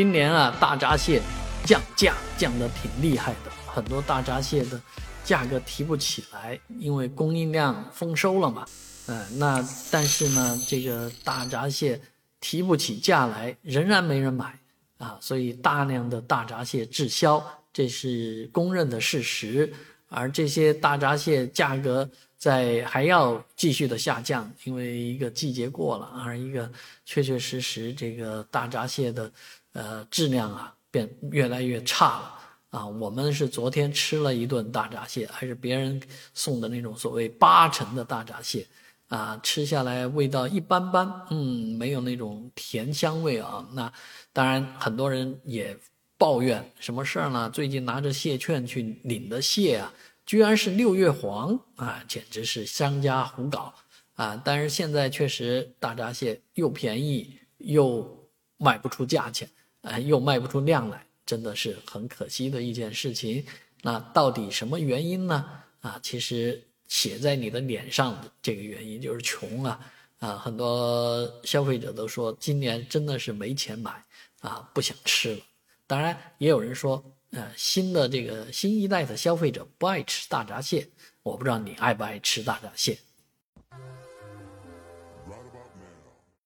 今年啊，大闸蟹降价降得挺厉害的，很多大闸蟹的价格提不起来，因为供应量丰收了嘛。呃，那但是呢，这个大闸蟹提不起价来，仍然没人买啊，所以大量的大闸蟹滞销，这是公认的事实。而这些大闸蟹价格在还要继续的下降，因为一个季节过了，而一个确确实实这个大闸蟹的呃质量啊变越来越差了啊。我们是昨天吃了一顿大闸蟹，还是别人送的那种所谓八成的大闸蟹啊，吃下来味道一般般，嗯，没有那种甜香味啊。那当然很多人也。抱怨什么事儿呢？最近拿着蟹券去领的蟹啊，居然是六月黄啊，简直是商家胡搞啊！但是现在确实大闸蟹又便宜又卖不出价钱，哎，又卖不出量来，真的是很可惜的一件事情。那到底什么原因呢？啊，其实写在你的脸上的这个原因就是穷啊！啊，很多消费者都说今年真的是没钱买啊，不想吃了。当然，也有人说，呃，新的这个新一代的消费者不爱吃大闸蟹，我不知道你爱不爱吃大闸蟹。